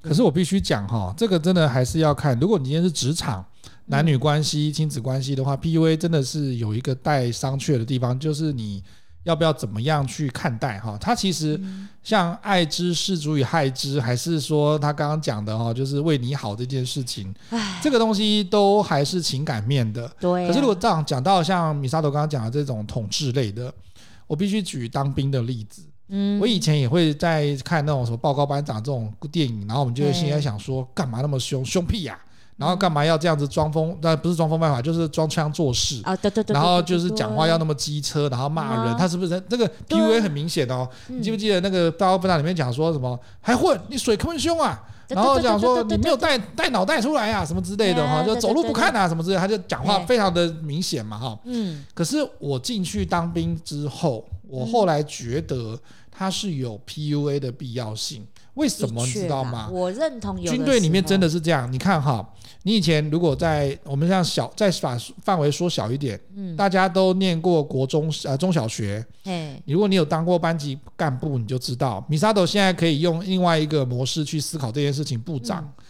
可是我必须讲哈，这个真的还是要看。如果你今天是职场男女关系、亲子关系的话，PUA 真的是有一个带商榷的地方，就是你。要不要怎么样去看待哈？他其实像爱之是足以害之，还是说他刚刚讲的哈，就是为你好这件事情，这个东西都还是情感面的。对。可是如果这样讲到像米沙头刚刚讲的这种统治类的，我必须举当兵的例子。嗯。我以前也会在看那种什么报告班长这种电影，然后我们就会心里在想说，干嘛那么凶，凶屁呀？然后干嘛要这样子装疯？但不是装疯卖法，就是装腔作势啊！对对对。然后就是讲话要那么机车，然后骂人，他是不是这个 PUA 很明显哦？你记不记得那个报告班长里面讲说什么？还混？你水坑凶啊！然后讲说你没有带带脑袋出来啊，什么之类的哈，就走路不看啊，什么之类，他就讲话非常的明显嘛哈。嗯。可是我进去当兵之后，我后来觉得他是有 PUA 的必要性。为什么你知道吗？我认同有军队里面真的是这样。你看哈。你以前如果在我们像小再把范围缩小一点，嗯，大家都念过国中呃中小学，嘿，如果你有当过班级干部，你就知道米沙头现在可以用另外一个模式去思考这件事情。部长，嗯、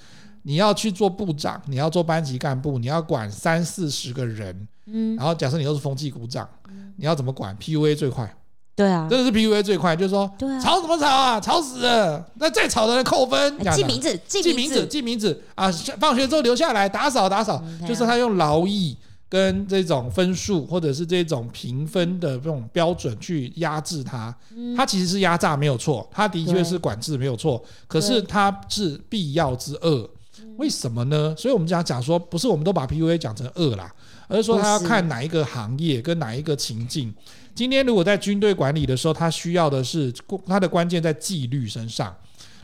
你要去做部长，你要做班级干部，你要管三四十个人，嗯，然后假设你又是风纪股长，嗯、你要怎么管？PUA 最快，对啊，真的是 PUA 最快，就是说，对啊，吵什么吵啊，吵死了！那再吵的人扣分，记名字，记名字，记名字啊！放学之后留下来打扫打扫，就是他用劳役跟这种分数或者是这种评分的这种标准去压制他。他其实是压榨没有错，他的确是管制没有错，可是他是必要之恶。为什么呢？所以我们讲讲说，不是我们都把 PUA 讲成恶啦，而是说他要看哪一个行业跟哪一个情境。今天如果在军队管理的时候，他需要的是他的关键在纪律身上。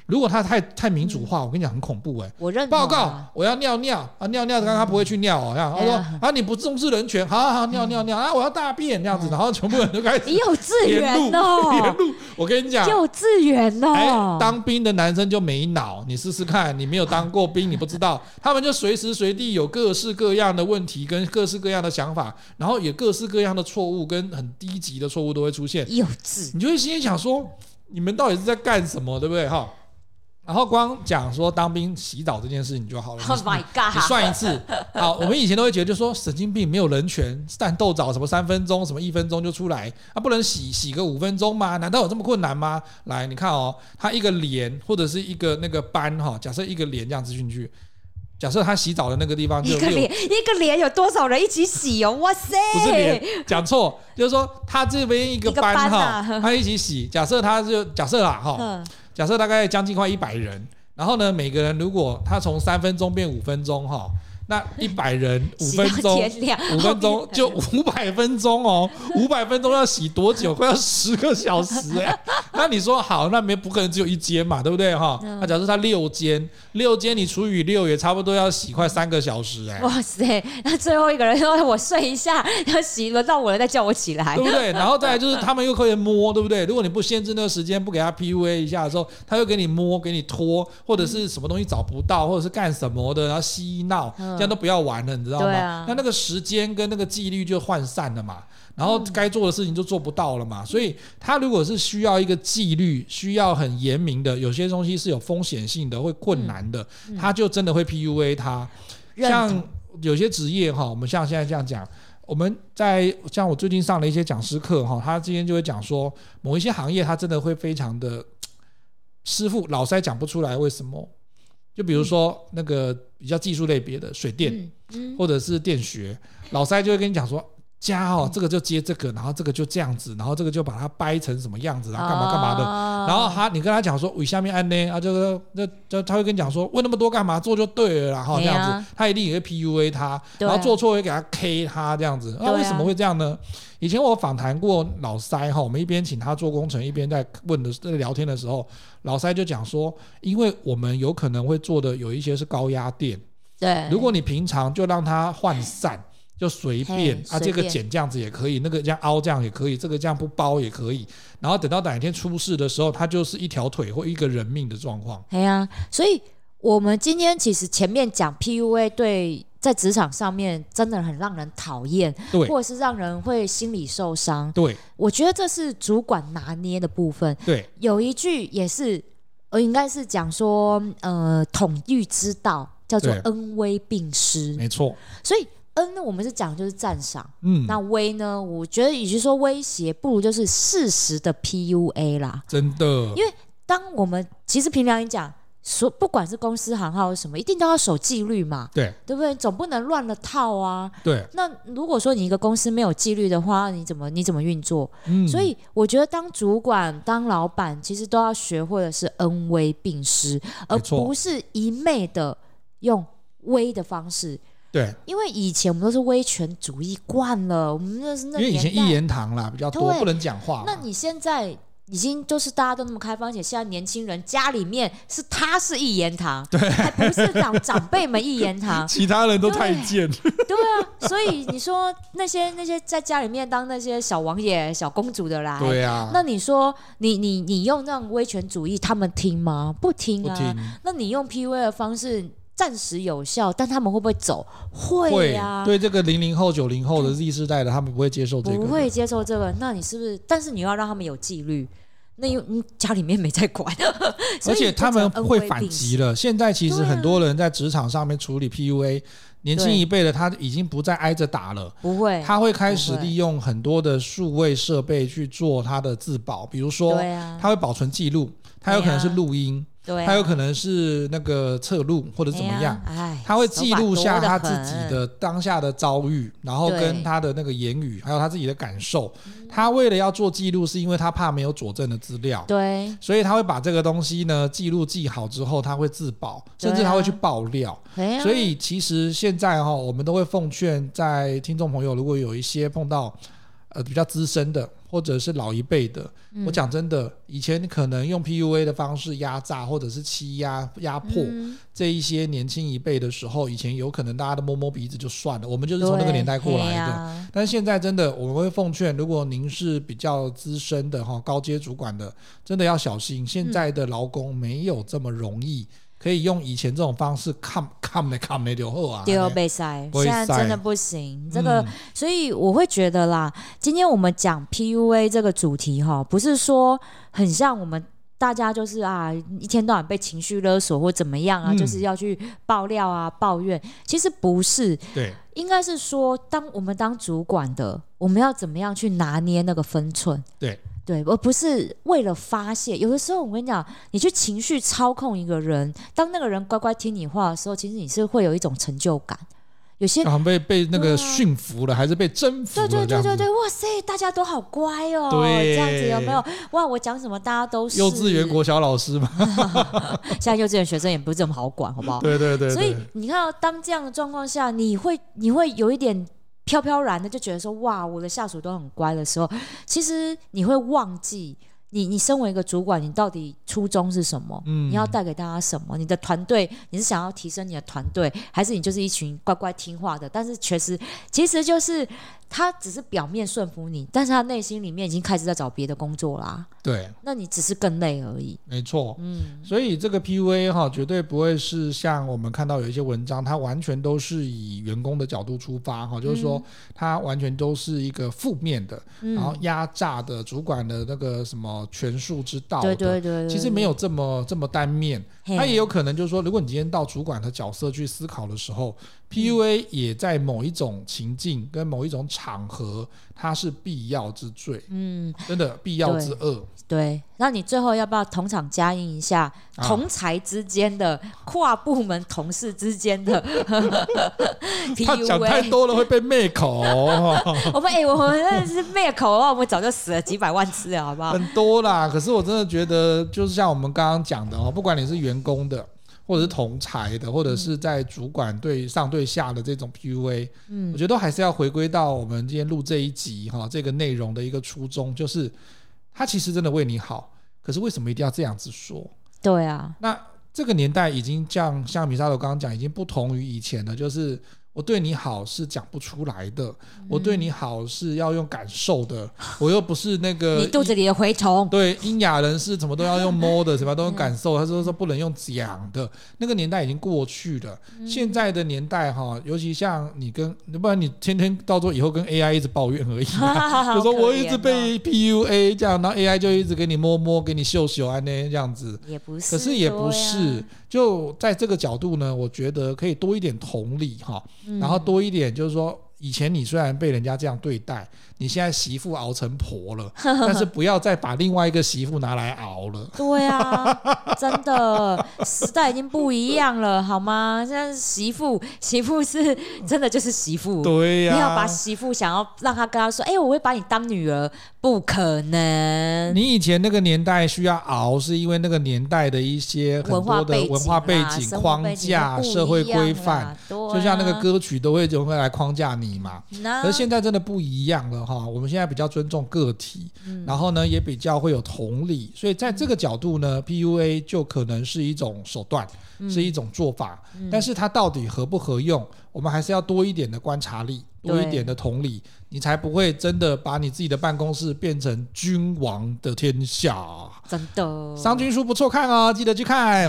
如果他太太民主化，我跟你讲很恐怖哎、欸。我认报告，我要尿尿啊，尿尿，刚刚他不会去尿哦，这样他说啊，你不重视人权，好好好，尿尿尿啊，我要大便这样子，然后全部人都开始。幼稚园哦，沿路，我跟你讲，幼稚园哦。哎，当兵的男生就没脑，你试试看，你没有当过兵，你不知道，他们就随时随地有各式各样的问题跟各式各样的想法，然后也各式各样的错误跟很低级的错误都会出现。幼稚，你就会心里想说，你们到底是在干什么，对不对？哈。然后光讲说当兵洗澡这件事情就好了。Oh my god！你算一次。好，我们以前都会觉得，就说神经病，没有人权，战斗澡什么三分钟，什么一分钟就出来，啊，不能洗洗个五分钟吗？难道有这么困难吗？来，你看哦，他一个连或者是一个那个班哈，假设一个连这样子进去，假设他洗澡的那个地方就一个连一个连有多少人一起洗哦？哇塞！不是连，讲错，就是说他这边一个班哈，他一起洗，假设他就假设啦哈。假设大概将近快一百人，然后呢，每个人如果他从三分钟变五分钟哈。那一百人 五分钟，五分钟就五百分钟哦，五百分钟要洗多久？快要十个小时哎！那你说好，那没不可能只有一间嘛，对不对哈？那假设他六间，六间你除以六也差不多要洗快三个小时哎！哇塞！那最后一个人说我睡一下要洗，轮到我了再叫我起来，对不对？然后再来就是他们又可以摸，对不对？如果你不限制那个时间，不给他 PUA 一下的时候，他又给你摸，给你拖，或者是什么东西找不到，或者是干什么的，然后嬉闹。这样都不要玩了，你知道吗？啊、那那个时间跟那个纪律就涣散了嘛，然后该做的事情就做不到了嘛。嗯、所以他如果是需要一个纪律，需要很严明的，有些东西是有风险性的，会困难的，嗯、他就真的会 PUA 他。嗯、像有些职业哈，我们像现在这样讲，我们在像我最近上了一些讲师课哈，他今天就会讲说，某一些行业他真的会非常的师傅老塞讲不出来为什么。就比如说那个比较技术类别的水电，或者是电学，老塞就会跟你讲说，加哦，这个就接这个，然后这个就这样子，然后这个就把它掰成什么样子，然后干嘛干嘛的。然后他，你跟他讲说，我下面按呢啊，这个那就他会跟你讲说，问那么多干嘛？做就对了，然后这样子，他一定也会 PUA 他，然后做错会给他 K 他这样子。那为什么会这样呢？以前我访谈过老塞哈，我们一边请他做工程，一边在问的在聊天的时候。老塞就讲说，因为我们有可能会做的有一些是高压电，对。如果你平常就让它涣散，就随便啊，这个剪这样子也可以，那个这样凹这样也可以，这个这样不包也可以。然后等到哪一天出事的时候，它就是一条腿或一个人命的状况。对啊，所以我们今天其实前面讲 PUA 对。在职场上面真的很让人讨厌，对，或者是让人会心理受伤。对，我觉得这是主管拿捏的部分。对，有一句也是，呃，应该是讲说，呃，统御之道叫做恩威并施。没错。所以恩呢，我们是讲就是赞赏。嗯。那威呢，我觉得与其说威胁，不如就是适时的 PUA 啦。真的。因为当我们其实凭良心讲。说不管是公司行号什么，一定都要守纪律嘛，对，对不对？总不能乱了套啊。对。那如果说你一个公司没有纪律的话，你怎么你怎么运作？嗯。所以我觉得当主管、当老板，其实都要学会的是恩威并施，而不是一昧的用威的方式。对。因为以前我们都是威权主义惯了，我们那是那因为以前一言堂啦比较多，不能讲话。那你现在？已经就是大家都那么开放，而且现在年轻人家里面是他是一言堂，对，还不是长长辈们一言堂，其他人都太贱。对啊，所以你说那些那些在家里面当那些小王爷、小公主的啦，对啊，那你说你你你用那种威权主义，他们听吗？不听啊。不听。那你用 PUA 的方式。暂时有效，但他们会不会走？会呀、啊。对这个零零后、九零后的 Z 世代的，他们不会接受这个。不会接受这个，那你是不是？但是你要让他们有纪律。那又家里面没在管，而且他们会反击了。现在其实很多人在职场上面处理 PUA，年轻一辈的他已经不再挨着打了，不会，他会开始利用很多的数位设备去做他的自保，比如说，他会保存记录，他有可能是录音。对啊、他有可能是那个侧录或者怎么样，哎、他会记录下他自己的当下的遭遇，然后跟他的那个言语，还有他自己的感受。他为了要做记录，是因为他怕没有佐证的资料，对，所以他会把这个东西呢记录记好之后，他会自保，甚至他会去爆料。啊、所以其实现在哈，我们都会奉劝在听众朋友，如果有一些碰到呃比较资深的。或者是老一辈的，嗯、我讲真的，以前可能用 PUA 的方式压榨或者是欺压、压迫、嗯、这一些年轻一辈的时候，以前有可能大家都摸摸鼻子就算了，我们就是从那个年代过来的。啊、但是现在真的，我们会奉劝，如果您是比较资深的哈，高阶主管的，真的要小心，现在的劳工没有这么容易。可以用以前这种方式看看的看没就好啊，丢，被塞，现在真的不行。这个，所以我会觉得啦，今天我们讲 PUA 这个主题哈，不是说很像我们大家就是啊，一天到晚被情绪勒索或怎么样啊，就是要去爆料啊、抱怨。其实不是，对，应该是说，当我们当主管的，我们要怎么样去拿捏那个分寸？对。对，而不是为了发泄。有的时候，我跟你讲，你去情绪操控一个人，当那个人乖乖听你话的时候，其实你是会有一种成就感。有些好像被被那个驯服了，啊、还是被征服了？对对对对对，哇塞，大家都好乖哦。对，这样子有没有？哇，我讲什么大家都是。幼稚园国小老师嘛，现在幼稚园学生也不是这么好管，好不好？对对对，对。所以你看，当这样的状况下，你会你会有一点。飘飘然的就觉得说，哇，我的下属都很乖的时候，其实你会忘记。你你身为一个主管，你到底初衷是什么？嗯，你要带给大家什么？你的团队，你是想要提升你的团队，还是你就是一群乖乖听话的？但是确实，其实就是他只是表面顺服你，但是他内心里面已经开始在找别的工作啦。对，那你只是更累而已。没错，嗯，所以这个 PUA 哈，绝对不会是像我们看到有一些文章，它完全都是以员工的角度出发哈，就是说它完全都是一个负面的，嗯、然后压榨的主管的那个什么。权术之道的，对对对对，其实没有这么这么单面，他也有可能就是说，如果你今天到主管的角色去思考的时候，PUA 也在某一种情境跟某一种场合，它是必要之罪，嗯，真的必要之恶。对，那你最后要不要同场加映一下同才之间的跨部门同事之间的 PUA？他讲太多了会被灭口。我们哎，我们那是灭口的话，我们早就死了几百万次了，好不好？很多啦，可是我真的觉得，就是像我们刚刚讲的哦，不管你是员工的，或者是同才的，或者是在主管对上对下的这种 PUA，嗯，我觉得都还是要回归到我们今天录这一集哈，这个内容的一个初衷，就是。他其实真的为你好，可是为什么一定要这样子说？对啊，那这个年代已经像像米沙头刚刚讲，已经不同于以前了，就是。我对你好是讲不出来的，嗯、我对你好是要用感受的，我又不是那个你肚子里的蛔虫。对，阴雅人是什么都要用摸的，什么都用感受。他说说不能用讲的，那个年代已经过去了。嗯、现在的年代哈，尤其像你跟，不然你天天到时候以后跟 AI 一直抱怨而已，就说我一直被 PUA 这样，然后 AI 就一直给你摸摸，给你秀秀啊那这样子。也不是，可是也不是。就在这个角度呢，我觉得可以多一点同理哈，然后多一点就是说，以前你虽然被人家这样对待。你现在媳妇熬成婆了，但是不要再把另外一个媳妇拿来熬了。对啊，真的时代已经不一样了，好吗？现在媳妇媳妇是真的就是媳妇。对呀、啊，你要把媳妇想要让他跟他说，哎、欸，我会把你当女儿，不可能。你以前那个年代需要熬，是因为那个年代的一些很多的文化背景框架、社会规范，啊、就像那个歌曲都会总会来框架你嘛。那可是现在真的不一样了。哈，我们现在比较尊重个体，嗯、然后呢，也比较会有同理，所以在这个角度呢、嗯、，PUA 就可能是一种手段，嗯、是一种做法，嗯、但是它到底合不合用，我们还是要多一点的观察力，多一点的同理，你才不会真的把你自己的办公室变成君王的天下。真的，商君书不错看哦，记得去看。